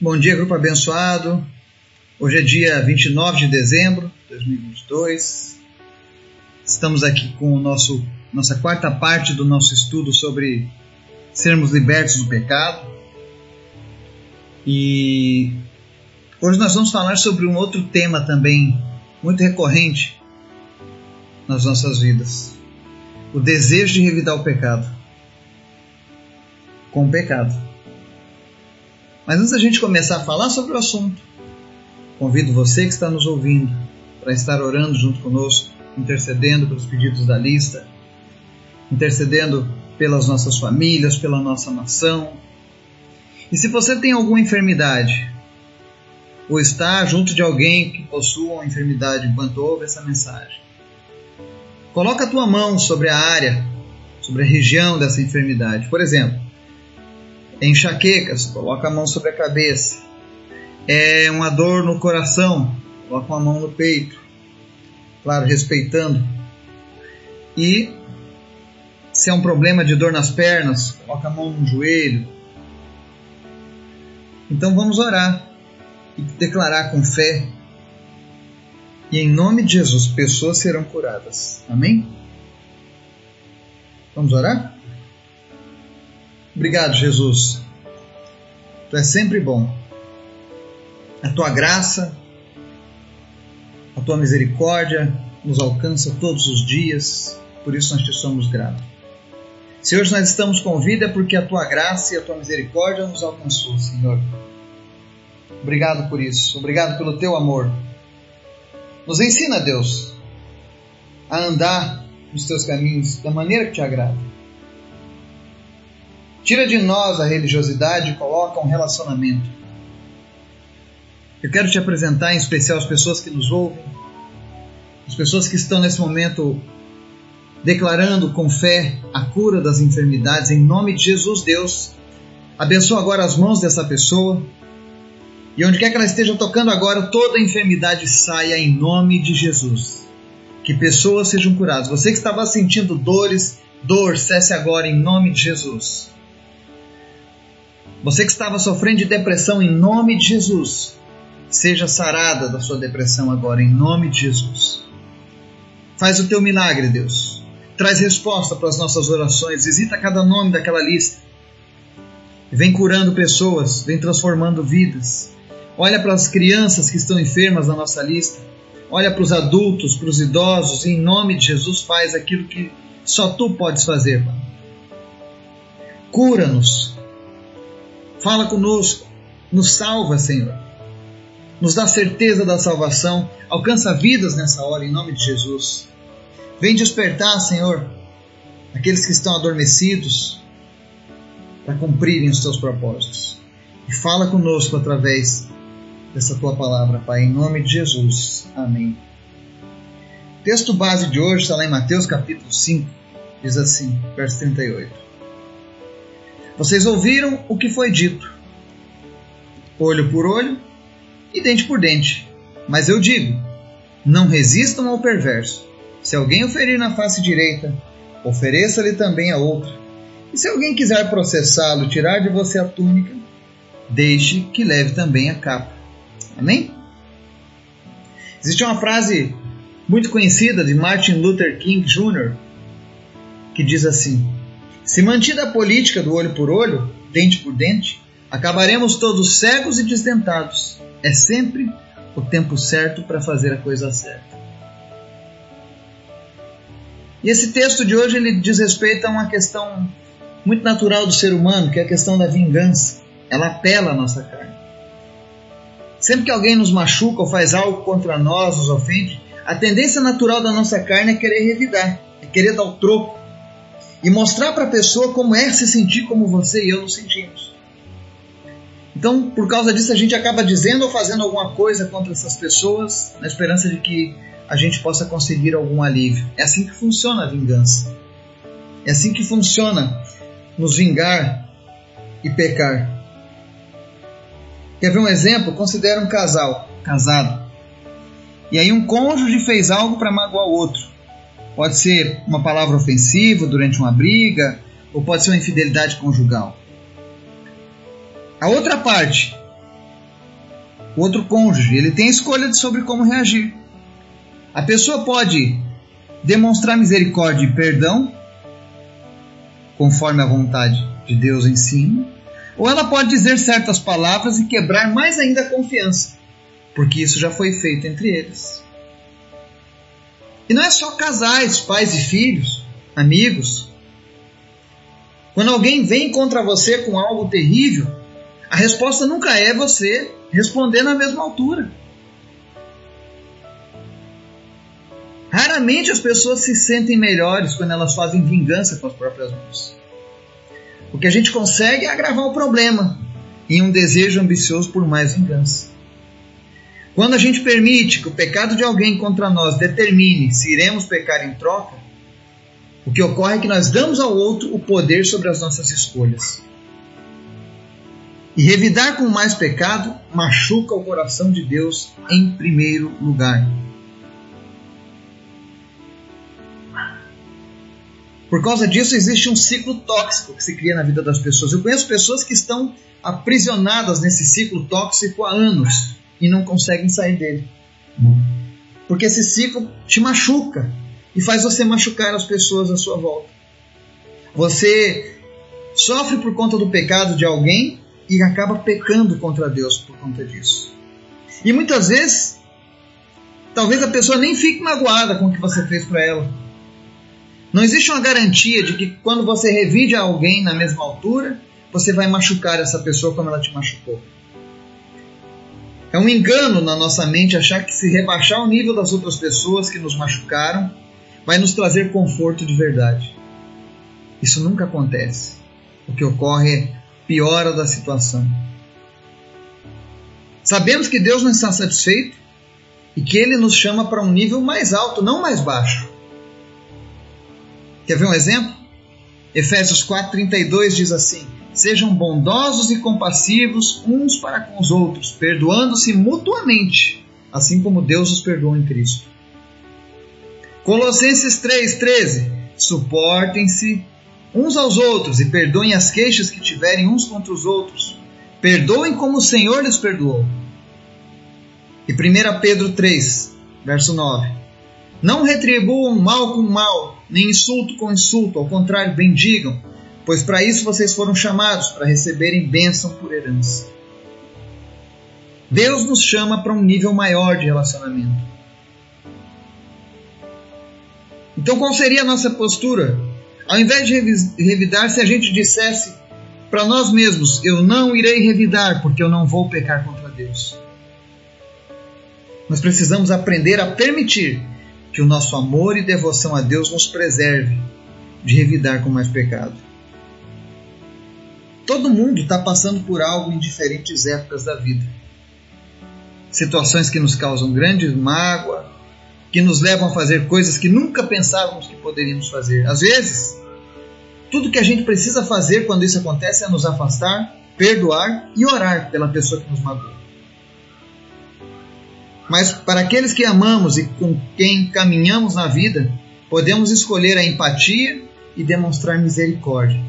Bom dia, grupo abençoado. Hoje é dia 29 de dezembro de 2022. Estamos aqui com o nosso nossa quarta parte do nosso estudo sobre sermos libertos do pecado. E hoje nós vamos falar sobre um outro tema também muito recorrente nas nossas vidas: o desejo de revidar o pecado com o pecado. Mas antes da gente começar a falar sobre o assunto, convido você que está nos ouvindo para estar orando junto conosco, intercedendo pelos pedidos da lista, intercedendo pelas nossas famílias, pela nossa nação. E se você tem alguma enfermidade, ou está junto de alguém que possua uma enfermidade enquanto ouve essa mensagem, coloca a tua mão sobre a área, sobre a região dessa enfermidade. Por exemplo, enxaquecas, coloca a mão sobre a cabeça. É uma dor no coração, coloca uma mão no peito. Claro, respeitando. E se é um problema de dor nas pernas, coloca a mão no joelho. Então vamos orar e declarar com fé. E em nome de Jesus, pessoas serão curadas. Amém? Vamos orar? Obrigado, Jesus. Tu és sempre bom. A tua graça, a tua misericórdia nos alcança todos os dias, por isso nós te somos gratos. Se hoje nós estamos com vida é porque a tua graça e a tua misericórdia nos alcançou, Senhor. Obrigado por isso, obrigado pelo teu amor. Nos ensina, Deus, a andar nos teus caminhos da maneira que te agrada. Tira de nós a religiosidade e coloca um relacionamento. Eu quero te apresentar em especial as pessoas que nos ouvem, as pessoas que estão nesse momento declarando com fé a cura das enfermidades em nome de Jesus, Deus. Abençoa agora as mãos dessa pessoa. E onde quer que ela esteja tocando agora, toda enfermidade saia em nome de Jesus. Que pessoas sejam curadas. Você que estava sentindo dores, dor, cesse agora em nome de Jesus. Você que estava sofrendo de depressão, em nome de Jesus, seja sarada da sua depressão agora, em nome de Jesus. Faz o teu milagre, Deus. Traz resposta para as nossas orações. Visita cada nome daquela lista. Vem curando pessoas, vem transformando vidas. Olha para as crianças que estão enfermas na nossa lista. Olha para os adultos, para os idosos. Em nome de Jesus, faz aquilo que só tu podes fazer, Pai. Cura-nos, Fala conosco, nos salva, Senhor. Nos dá certeza da salvação, alcança vidas nessa hora, em nome de Jesus. Vem despertar, Senhor, aqueles que estão adormecidos para cumprirem os teus propósitos. E fala conosco através dessa tua palavra, Pai, em nome de Jesus. Amém. Texto base de hoje está lá em Mateus capítulo 5, diz assim, verso 38. Vocês ouviram o que foi dito: olho por olho e dente por dente. Mas eu digo: não resistam ao perverso. Se alguém o ferir na face direita, ofereça-lhe também a outra. E se alguém quiser processá-lo, tirar de você a túnica, deixe que leve também a capa. Amém? Existe uma frase muito conhecida de Martin Luther King Jr. que diz assim: se mantida a política do olho por olho, dente por dente, acabaremos todos cegos e desdentados. É sempre o tempo certo para fazer a coisa certa. E esse texto de hoje ele diz respeito a uma questão muito natural do ser humano, que é a questão da vingança. Ela apela à nossa carne. Sempre que alguém nos machuca ou faz algo contra nós, nos ofende, a tendência natural da nossa carne é querer revidar, é querer dar o troco e mostrar para a pessoa como é se sentir como você e eu nos sentimos. Então, por causa disso, a gente acaba dizendo ou fazendo alguma coisa contra essas pessoas na esperança de que a gente possa conseguir algum alívio. É assim que funciona a vingança. É assim que funciona nos vingar e pecar. Quer ver um exemplo? Considera um casal, casado. E aí um cônjuge fez algo para magoar o outro. Pode ser uma palavra ofensiva durante uma briga, ou pode ser uma infidelidade conjugal. A outra parte o outro cônjuge. Ele tem escolha sobre como reagir. A pessoa pode demonstrar misericórdia e perdão, conforme a vontade de Deus ensina, ou ela pode dizer certas palavras e quebrar mais ainda a confiança, porque isso já foi feito entre eles. E não é só casais, pais e filhos, amigos. Quando alguém vem contra você com algo terrível, a resposta nunca é você responder na mesma altura. Raramente as pessoas se sentem melhores quando elas fazem vingança com as próprias mãos. O que a gente consegue é agravar o problema em um desejo ambicioso por mais vingança. Quando a gente permite que o pecado de alguém contra nós determine se iremos pecar em troca, o que ocorre é que nós damos ao outro o poder sobre as nossas escolhas. E revidar com mais pecado machuca o coração de Deus em primeiro lugar. Por causa disso, existe um ciclo tóxico que se cria na vida das pessoas. Eu conheço pessoas que estão aprisionadas nesse ciclo tóxico há anos e não conseguem sair dele. Porque esse ciclo te machuca e faz você machucar as pessoas à sua volta. Você sofre por conta do pecado de alguém e acaba pecando contra Deus por conta disso. E muitas vezes, talvez a pessoa nem fique magoada com o que você fez para ela não existe uma garantia de que quando você revide alguém na mesma altura, você vai machucar essa pessoa como ela te machucou. É um engano na nossa mente achar que se rebaixar o nível das outras pessoas que nos machucaram vai nos trazer conforto de verdade. Isso nunca acontece. O que ocorre é piora da situação. Sabemos que Deus não está satisfeito e que Ele nos chama para um nível mais alto, não mais baixo. Quer ver um exemplo? Efésios 4,32 diz assim: Sejam bondosos e compassivos uns para com os outros, perdoando-se mutuamente, assim como Deus os perdoou em Cristo. Colossenses 3,13: Suportem-se uns aos outros e perdoem as queixas que tiverem uns contra os outros. Perdoem como o Senhor lhes perdoou. E 1 Pedro 3, verso 9: Não retribuam mal com mal nem insulto com insulto, ao contrário, bendigam, pois para isso vocês foram chamados, para receberem bênção por herança. Deus nos chama para um nível maior de relacionamento. Então, qual seria a nossa postura? Ao invés de revidar, se a gente dissesse para nós mesmos: Eu não irei revidar, porque eu não vou pecar contra Deus. Nós precisamos aprender a permitir que o nosso amor e devoção a Deus nos preserve de revidar com mais pecado. Todo mundo está passando por algo em diferentes épocas da vida. Situações que nos causam grande mágoa, que nos levam a fazer coisas que nunca pensávamos que poderíamos fazer. Às vezes, tudo que a gente precisa fazer quando isso acontece é nos afastar, perdoar e orar pela pessoa que nos magoou. Mas para aqueles que amamos e com quem caminhamos na vida, podemos escolher a empatia e demonstrar misericórdia,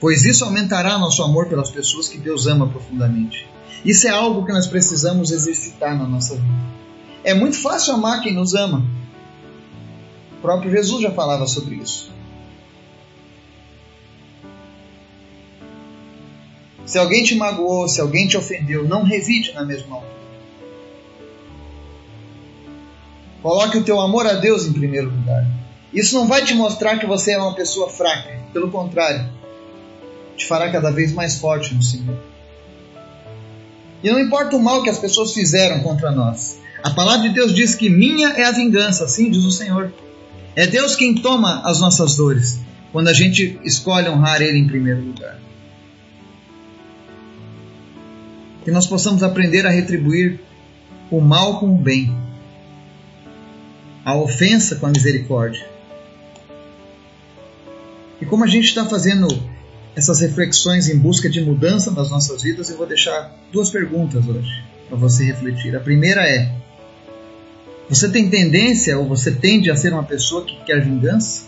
pois isso aumentará nosso amor pelas pessoas que Deus ama profundamente. Isso é algo que nós precisamos exercitar na nossa vida. É muito fácil amar quem nos ama. O próprio Jesus já falava sobre isso. Se alguém te magoou, se alguém te ofendeu, não revide na mesma hora. Coloque o teu amor a Deus em primeiro lugar. Isso não vai te mostrar que você é uma pessoa fraca. Pelo contrário, te fará cada vez mais forte no Senhor. E não importa o mal que as pessoas fizeram contra nós. A palavra de Deus diz que minha é a vingança, assim diz o Senhor. É Deus quem toma as nossas dores, quando a gente escolhe honrar Ele em primeiro lugar. Que nós possamos aprender a retribuir o mal com o bem a ofensa com a misericórdia. E como a gente está fazendo essas reflexões em busca de mudança nas nossas vidas, eu vou deixar duas perguntas hoje para você refletir. A primeira é: você tem tendência ou você tende a ser uma pessoa que quer vingança?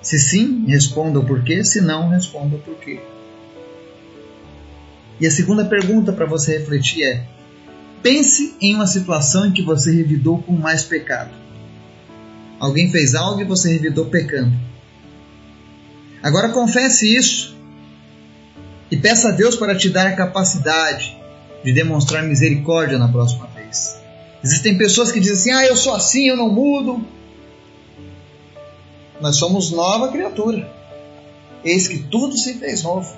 Se sim, responda o porquê, se não, responda o porquê. E a segunda pergunta para você refletir é: pense em uma situação em que você revidou com mais pecado. Alguém fez algo e você revidou pecando. Agora confesse isso e peça a Deus para te dar a capacidade de demonstrar misericórdia na próxima vez. Existem pessoas que dizem assim: ah, eu sou assim, eu não mudo. Nós somos nova criatura. Eis que tudo se fez novo.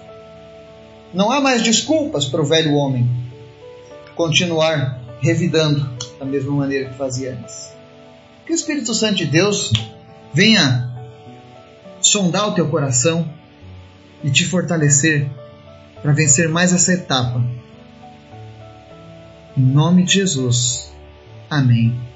Não há mais desculpas para o velho homem continuar revidando da mesma maneira que fazia antes. Que o Espírito Santo de Deus venha sondar o teu coração e te fortalecer para vencer mais essa etapa. Em nome de Jesus. Amém.